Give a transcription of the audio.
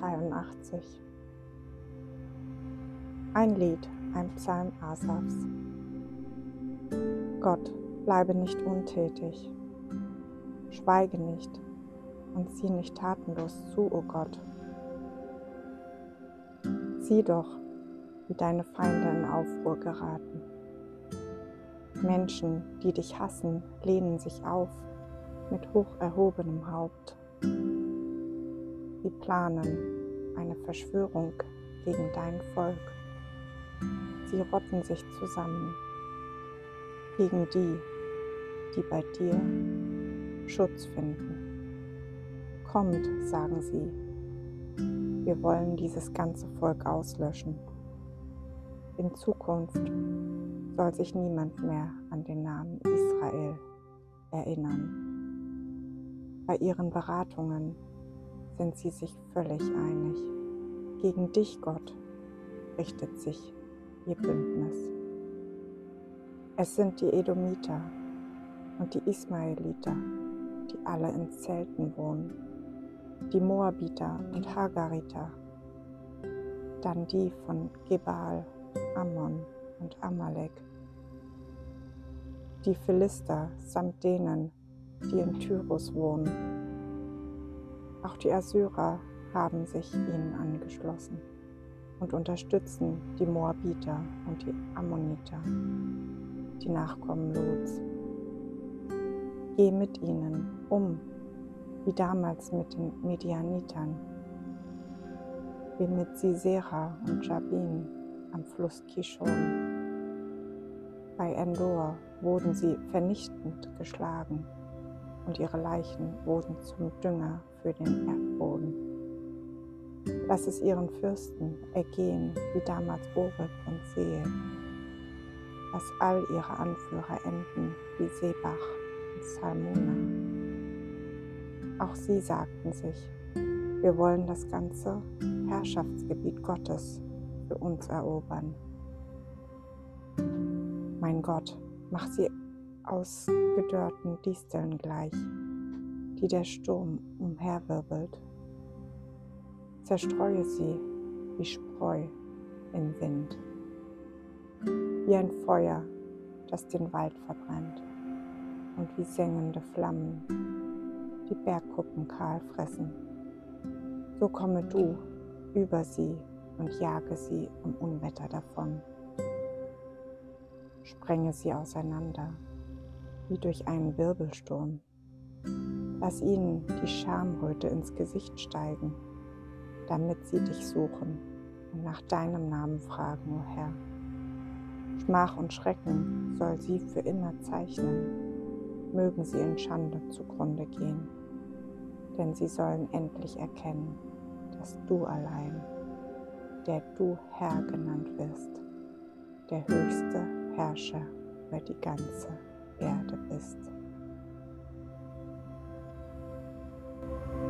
83 Ein Lied, ein Psalm Asafs Gott, bleibe nicht untätig, schweige nicht und sieh nicht tatenlos zu, o oh Gott. Sieh doch, wie deine Feinde in Aufruhr geraten. Menschen, die dich hassen, lehnen sich auf mit hoch erhobenem Haupt. Sie planen eine Verschwörung gegen dein Volk. Sie rotten sich zusammen gegen die, die bei dir Schutz finden. Kommt, sagen sie, wir wollen dieses ganze Volk auslöschen. In Zukunft soll sich niemand mehr an den Namen Israel erinnern. Bei ihren Beratungen sind sie sich völlig einig. Gegen dich, Gott, richtet sich ihr Bündnis. Es sind die Edomiter und die Ismaeliter, die alle in Zelten wohnen, die Moabiter und Hagariter, dann die von Gebal, Ammon und Amalek, die Philister samt denen, die in Tyrus wohnen. Auch die Assyrer haben sich ihnen angeschlossen und unterstützen die Moabiter und die Ammoniter, die Nachkommen Lots. Geh mit ihnen um, wie damals mit den Medianitern, wie mit Sisera und Jabin am Fluss Kishon. Bei Endor wurden sie vernichtend geschlagen und ihre Leichen wurden zum Dünger für den Erdboden. Lass es ihren Fürsten ergehen wie damals Oreb und Seel. Lass all ihre Anführer enden wie Sebach und Salmona. Auch sie sagten sich, wir wollen das ganze Herrschaftsgebiet Gottes für uns erobern. Mein Gott, mach sie aus gedörrten Disteln gleich, die der Sturm umherwirbelt. Zerstreue sie wie Spreu im Wind, wie ein Feuer, das den Wald verbrennt und wie sengende Flammen die Bergkuppen kahl fressen. So komme du über sie und jage sie im Unwetter davon sprenge sie auseinander, wie durch einen Wirbelsturm. Lass ihnen die Schamröte ins Gesicht steigen, damit sie dich suchen und nach deinem Namen fragen, o oh Herr. Schmach und Schrecken soll sie für immer zeichnen, mögen sie in Schande zugrunde gehen, denn sie sollen endlich erkennen, dass du allein, der du Herr genannt wirst, der höchste Herrscher über die ganze Erde bist. thank you